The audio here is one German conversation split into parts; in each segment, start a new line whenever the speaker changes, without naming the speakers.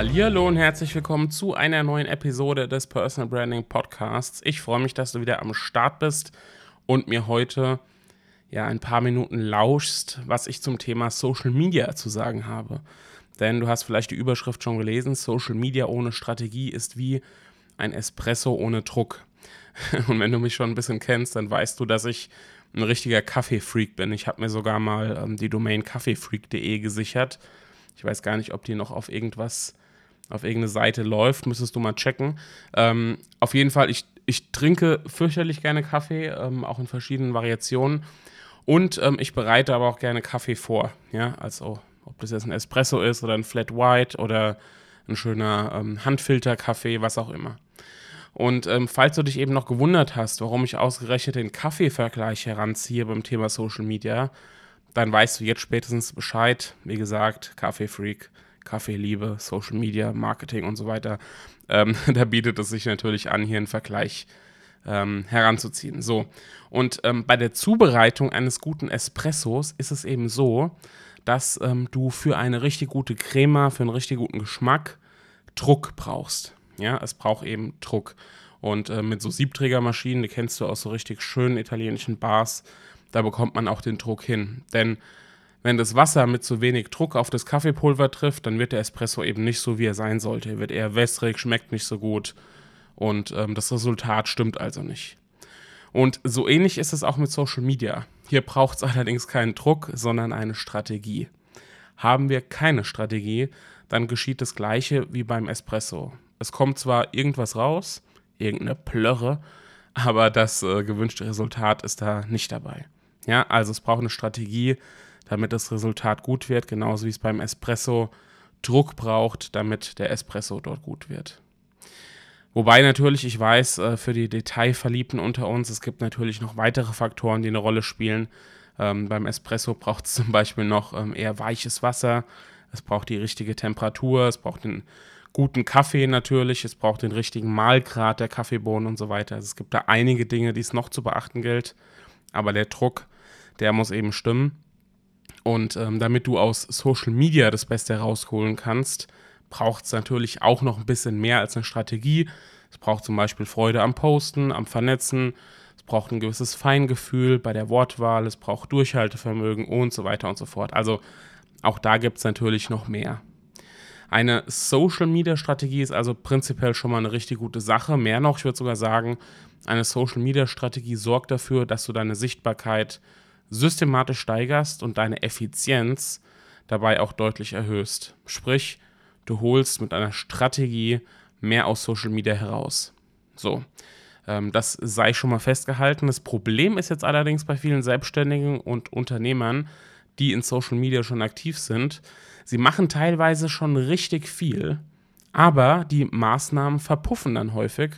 Hallo und herzlich willkommen zu einer neuen Episode des Personal Branding Podcasts. Ich freue mich, dass du wieder am Start bist und mir heute ja ein paar Minuten lauschst, was ich zum Thema Social Media zu sagen habe. Denn du hast vielleicht die Überschrift schon gelesen, Social Media ohne Strategie ist wie ein Espresso ohne Druck. Und wenn du mich schon ein bisschen kennst, dann weißt du, dass ich ein richtiger Kaffeefreak bin. Ich habe mir sogar mal ähm, die Domain kaffeefreak.de gesichert. Ich weiß gar nicht, ob die noch auf irgendwas auf irgendeine Seite läuft, müsstest du mal checken. Ähm, auf jeden Fall, ich, ich trinke fürchterlich gerne Kaffee, ähm, auch in verschiedenen Variationen. Und ähm, ich bereite aber auch gerne Kaffee vor. Ja, also ob das jetzt ein Espresso ist oder ein Flat White oder ein schöner ähm, Handfilter-Kaffee, was auch immer. Und ähm, falls du dich eben noch gewundert hast, warum ich ausgerechnet den Kaffeevergleich heranziehe beim Thema Social Media, dann weißt du jetzt spätestens Bescheid. Wie gesagt, Kaffeefreak. Kaffeeliebe, Social Media, Marketing und so weiter, ähm, da bietet es sich natürlich an, hier einen Vergleich ähm, heranzuziehen. So, und ähm, bei der Zubereitung eines guten Espressos ist es eben so, dass ähm, du für eine richtig gute Crema, für einen richtig guten Geschmack Druck brauchst. Ja, es braucht eben Druck. Und äh, mit so Siebträgermaschinen, die kennst du aus so richtig schönen italienischen Bars, da bekommt man auch den Druck hin. Denn wenn das Wasser mit zu wenig Druck auf das Kaffeepulver trifft, dann wird der Espresso eben nicht so, wie er sein sollte. Er wird eher wässrig, schmeckt nicht so gut und ähm, das Resultat stimmt also nicht. Und so ähnlich ist es auch mit Social Media. Hier braucht es allerdings keinen Druck, sondern eine Strategie. Haben wir keine Strategie, dann geschieht das gleiche wie beim Espresso. Es kommt zwar irgendwas raus, irgendeine Plörre, aber das äh, gewünschte Resultat ist da nicht dabei. Ja, also es braucht eine Strategie, damit das Resultat gut wird, genauso wie es beim Espresso Druck braucht, damit der Espresso dort gut wird. Wobei natürlich, ich weiß, äh, für die Detailverliebten unter uns, es gibt natürlich noch weitere Faktoren, die eine Rolle spielen. Ähm, beim Espresso braucht es zum Beispiel noch ähm, eher weiches Wasser, es braucht die richtige Temperatur, es braucht den guten Kaffee natürlich, es braucht den richtigen Mahlgrad der Kaffeebohnen und so weiter. Also es gibt da einige Dinge, die es noch zu beachten gilt, aber der Druck, der muss eben stimmen. Und ähm, damit du aus Social Media das Beste herausholen kannst, braucht es natürlich auch noch ein bisschen mehr als eine Strategie. Es braucht zum Beispiel Freude am Posten, am Vernetzen. Es braucht ein gewisses Feingefühl bei der Wortwahl. Es braucht Durchhaltevermögen und so weiter und so fort. Also auch da gibt es natürlich noch mehr. Eine Social Media Strategie ist also prinzipiell schon mal eine richtig gute Sache. Mehr noch, ich würde sogar sagen, eine Social Media Strategie sorgt dafür, dass du deine Sichtbarkeit systematisch steigerst und deine Effizienz dabei auch deutlich erhöhst. Sprich, du holst mit einer Strategie mehr aus Social Media heraus. So, ähm, das sei schon mal festgehalten. Das Problem ist jetzt allerdings bei vielen Selbstständigen und Unternehmern, die in Social Media schon aktiv sind, sie machen teilweise schon richtig viel, aber die Maßnahmen verpuffen dann häufig,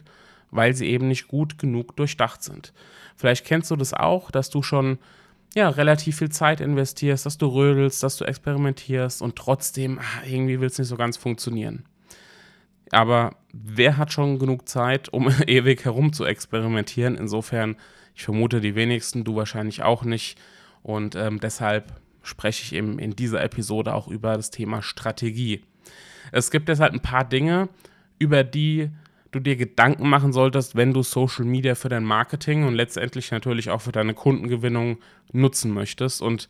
weil sie eben nicht gut genug durchdacht sind. Vielleicht kennst du das auch, dass du schon ja, relativ viel Zeit investierst, dass du rödelst, dass du experimentierst und trotzdem ach, irgendwie will es nicht so ganz funktionieren. Aber wer hat schon genug Zeit, um ewig herum zu experimentieren? Insofern, ich vermute die wenigsten, du wahrscheinlich auch nicht. Und ähm, deshalb spreche ich eben in dieser Episode auch über das Thema Strategie. Es gibt deshalb ein paar Dinge, über die du dir Gedanken machen solltest, wenn du Social Media für dein Marketing und letztendlich natürlich auch für deine Kundengewinnung nutzen möchtest. Und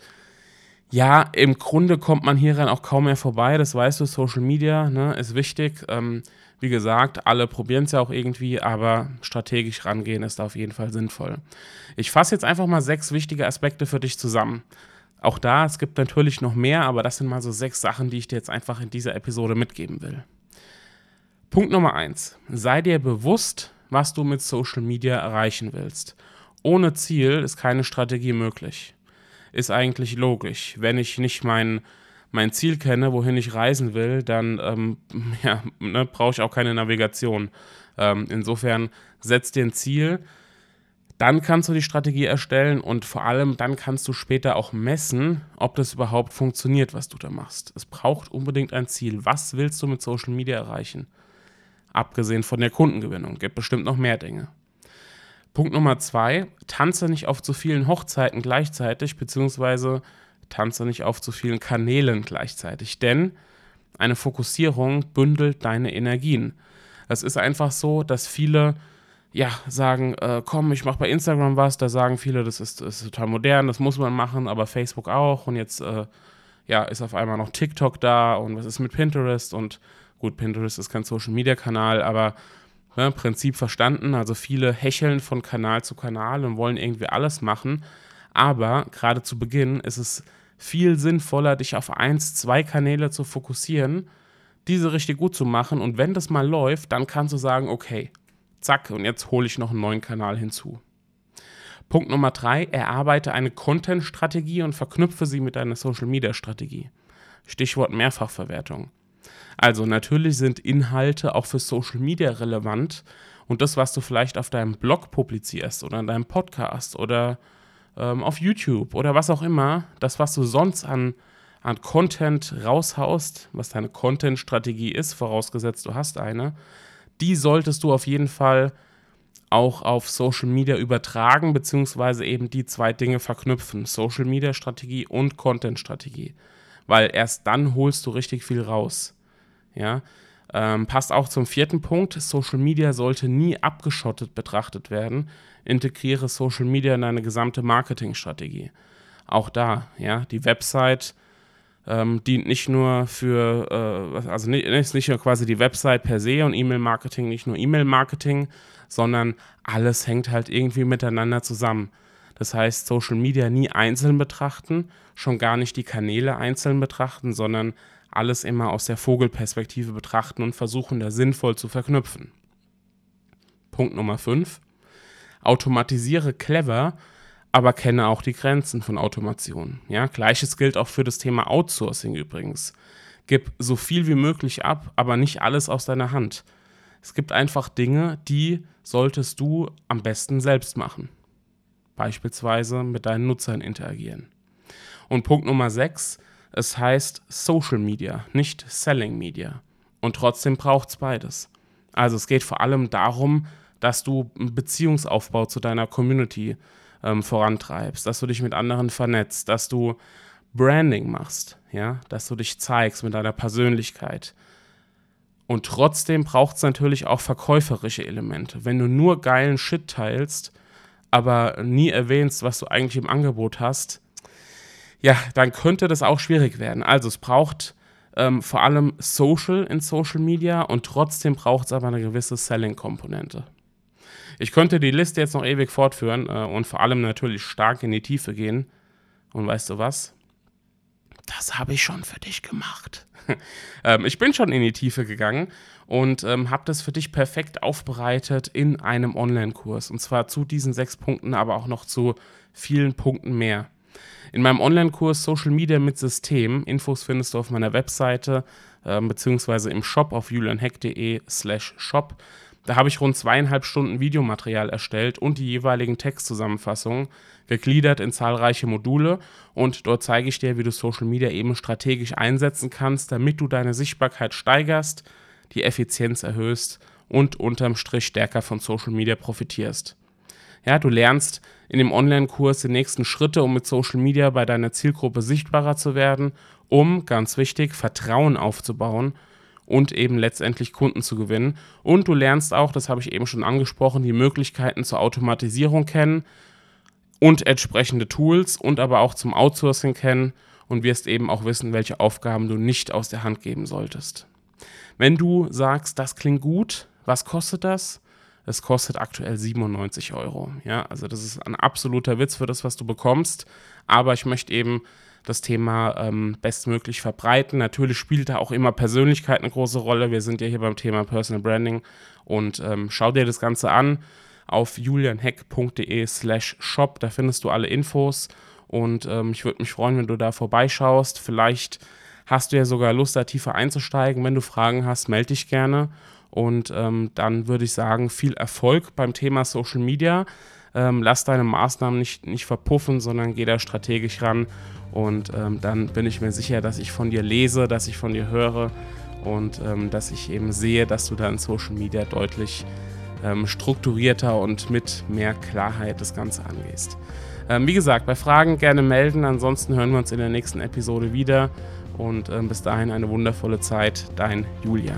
ja, im Grunde kommt man hieran auch kaum mehr vorbei. Das weißt du, Social Media ne, ist wichtig. Ähm, wie gesagt, alle probieren es ja auch irgendwie, aber strategisch rangehen ist da auf jeden Fall sinnvoll. Ich fasse jetzt einfach mal sechs wichtige Aspekte für dich zusammen. Auch da, es gibt natürlich noch mehr, aber das sind mal so sechs Sachen, die ich dir jetzt einfach in dieser Episode mitgeben will. Punkt Nummer eins: Sei dir bewusst, was du mit Social Media erreichen willst. Ohne Ziel ist keine Strategie möglich. Ist eigentlich logisch. Wenn ich nicht mein, mein Ziel kenne, wohin ich reisen will, dann ähm, ja, ne, brauche ich auch keine Navigation. Ähm, insofern setz dir ein Ziel, dann kannst du die Strategie erstellen und vor allem dann kannst du später auch messen, ob das überhaupt funktioniert, was du da machst. Es braucht unbedingt ein Ziel. Was willst du mit Social Media erreichen? Abgesehen von der Kundengewinnung. Gibt bestimmt noch mehr Dinge. Punkt Nummer zwei, tanze nicht auf zu vielen Hochzeiten gleichzeitig, beziehungsweise tanze nicht auf zu vielen Kanälen gleichzeitig, denn eine Fokussierung bündelt deine Energien. Es ist einfach so, dass viele ja, sagen, äh, komm, ich mache bei Instagram was, da sagen viele, das ist, ist, total modern, das muss man machen, aber Facebook auch und jetzt äh, ja, ist auf einmal noch TikTok da und was ist mit Pinterest und gut, Pinterest ist kein Social-Media-Kanal, aber ne, Prinzip verstanden, also viele hecheln von Kanal zu Kanal und wollen irgendwie alles machen, aber gerade zu Beginn ist es viel sinnvoller, dich auf eins, zwei Kanäle zu fokussieren, diese richtig gut zu machen und wenn das mal läuft, dann kannst du sagen, okay, Zack, und jetzt hole ich noch einen neuen Kanal hinzu. Punkt Nummer drei, erarbeite eine Content-Strategie und verknüpfe sie mit deiner Social-Media-Strategie. Stichwort Mehrfachverwertung. Also natürlich sind Inhalte auch für Social Media relevant und das, was du vielleicht auf deinem Blog publizierst oder in deinem Podcast oder ähm, auf YouTube oder was auch immer, das, was du sonst an, an Content raushaust, was deine Content-Strategie ist, vorausgesetzt du hast eine, die solltest du auf jeden Fall auch auf Social Media übertragen, beziehungsweise eben die zwei Dinge verknüpfen: Social Media Strategie und Content Strategie. Weil erst dann holst du richtig viel raus. Ja. Ähm, passt auch zum vierten Punkt. Social Media sollte nie abgeschottet betrachtet werden. Integriere Social Media in deine gesamte Marketingstrategie. Auch da, ja, die Website ähm, dient nicht nur für, äh, also nicht, ist nicht nur quasi die Website per se und E-Mail-Marketing, nicht nur E-Mail-Marketing, sondern alles hängt halt irgendwie miteinander zusammen. Das heißt, Social Media nie einzeln betrachten, schon gar nicht die Kanäle einzeln betrachten, sondern alles immer aus der Vogelperspektive betrachten und versuchen, da sinnvoll zu verknüpfen. Punkt Nummer 5. Automatisiere clever aber kenne auch die Grenzen von Automation. Ja, gleiches gilt auch für das Thema Outsourcing übrigens. Gib so viel wie möglich ab, aber nicht alles aus deiner Hand. Es gibt einfach Dinge, die solltest du am besten selbst machen. Beispielsweise mit deinen Nutzern interagieren. Und Punkt Nummer 6, es heißt Social Media, nicht Selling Media. Und trotzdem braucht es beides. Also es geht vor allem darum, dass du einen Beziehungsaufbau zu deiner Community ähm, vorantreibst, dass du dich mit anderen vernetzt, dass du Branding machst, ja, dass du dich zeigst mit deiner Persönlichkeit. Und trotzdem braucht es natürlich auch verkäuferische Elemente. Wenn du nur geilen Shit teilst, aber nie erwähnst, was du eigentlich im Angebot hast, ja, dann könnte das auch schwierig werden. Also es braucht ähm, vor allem Social in Social Media und trotzdem braucht es aber eine gewisse Selling-Komponente. Ich könnte die Liste jetzt noch ewig fortführen äh, und vor allem natürlich stark in die Tiefe gehen. Und weißt du was? Das habe ich schon für dich gemacht. ähm, ich bin schon in die Tiefe gegangen und ähm, habe das für dich perfekt aufbereitet in einem Online-Kurs. Und zwar zu diesen sechs Punkten, aber auch noch zu vielen Punkten mehr. In meinem Online-Kurs Social Media mit System, Infos findest du auf meiner Webseite äh, beziehungsweise im Shop auf julianheck.de slash shop. Da habe ich rund zweieinhalb Stunden Videomaterial erstellt und die jeweiligen Textzusammenfassungen, gegliedert in zahlreiche Module. Und dort zeige ich dir, wie du Social Media eben strategisch einsetzen kannst, damit du deine Sichtbarkeit steigerst, die Effizienz erhöhst und unterm Strich stärker von Social Media profitierst. Ja, du lernst in dem Online-Kurs die nächsten Schritte, um mit Social Media bei deiner Zielgruppe sichtbarer zu werden, um, ganz wichtig, Vertrauen aufzubauen und eben letztendlich Kunden zu gewinnen. Und du lernst auch, das habe ich eben schon angesprochen, die Möglichkeiten zur Automatisierung kennen und entsprechende Tools und aber auch zum Outsourcing kennen und wirst eben auch wissen, welche Aufgaben du nicht aus der Hand geben solltest. Wenn du sagst, das klingt gut, was kostet das? Es kostet aktuell 97 Euro. Ja, also das ist ein absoluter Witz für das, was du bekommst. Aber ich möchte eben das Thema ähm, bestmöglich verbreiten. Natürlich spielt da auch immer Persönlichkeit eine große Rolle. Wir sind ja hier beim Thema Personal Branding und ähm, schau dir das Ganze an auf julianheck.de slash shop. Da findest du alle Infos und ähm, ich würde mich freuen, wenn du da vorbeischaust. Vielleicht hast du ja sogar Lust, da tiefer einzusteigen. Wenn du Fragen hast, melde dich gerne. Und ähm, dann würde ich sagen, viel Erfolg beim Thema Social Media. Ähm, lass deine Maßnahmen nicht, nicht verpuffen, sondern geh da strategisch ran. Und ähm, dann bin ich mir sicher, dass ich von dir lese, dass ich von dir höre und ähm, dass ich eben sehe, dass du da in Social Media deutlich ähm, strukturierter und mit mehr Klarheit das Ganze angehst. Ähm, wie gesagt, bei Fragen gerne melden. Ansonsten hören wir uns in der nächsten Episode wieder. Und ähm, bis dahin eine wundervolle Zeit. Dein Julian.